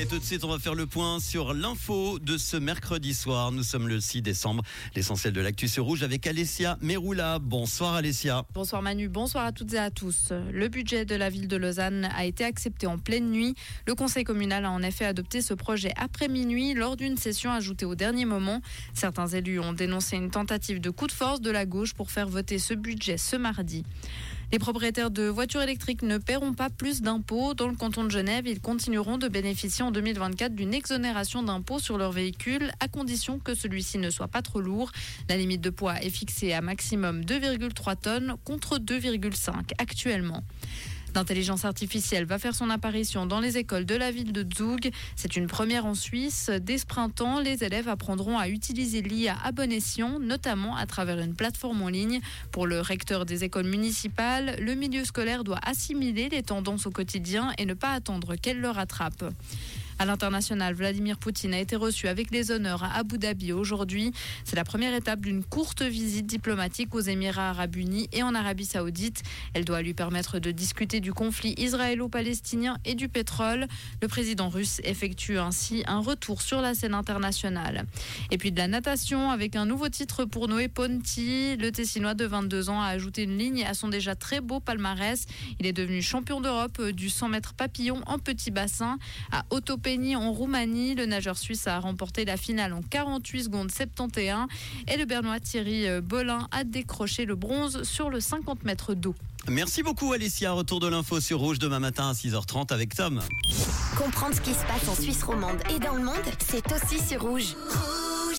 Et tout de suite, on va faire le point sur l'info de ce mercredi soir. Nous sommes le 6 décembre. L'essentiel de l'actu sur rouge avec Alessia Meroula. Bonsoir Alessia. Bonsoir Manu, bonsoir à toutes et à tous. Le budget de la ville de Lausanne a été accepté en pleine nuit. Le conseil communal a en effet adopté ce projet après minuit lors d'une session ajoutée au dernier moment. Certains élus ont dénoncé une tentative de coup de force de la gauche pour faire voter ce budget ce mardi. Les propriétaires de voitures électriques ne paieront pas plus d'impôts. Dans le canton de Genève, ils continueront de bénéficier en 2024 d'une exonération d'impôts sur leur véhicule, à condition que celui-ci ne soit pas trop lourd. La limite de poids est fixée à maximum 2,3 tonnes contre 2,5 actuellement. L'intelligence artificielle va faire son apparition dans les écoles de la ville de Zug. C'est une première en Suisse. Dès ce printemps, les élèves apprendront à utiliser l'IA à bon escient, notamment à travers une plateforme en ligne. Pour le recteur des écoles municipales, le milieu scolaire doit assimiler les tendances au quotidien et ne pas attendre qu'elles le rattrapent. À l'international, Vladimir Poutine a été reçu avec les honneurs à Abu Dhabi aujourd'hui. C'est la première étape d'une courte visite diplomatique aux Émirats arabes unis et en Arabie saoudite. Elle doit lui permettre de discuter du conflit israélo-palestinien et du pétrole. Le président russe effectue ainsi un retour sur la scène internationale. Et puis de la natation avec un nouveau titre pour Noé Ponti. Le Tessinois de 22 ans a ajouté une ligne à son déjà très beau palmarès. Il est devenu champion d'Europe du 100 mètres papillon en petit bassin à Autopé en Roumanie. Le nageur suisse a remporté la finale en 48 secondes 71 et le Bernois Thierry Bolin a décroché le bronze sur le 50 mètres d'eau. Merci beaucoup Alessia. Retour de l'info sur Rouge demain matin à 6h30 avec Tom. Comprendre ce qui se passe en Suisse romande et dans le monde, c'est aussi sur Rouge.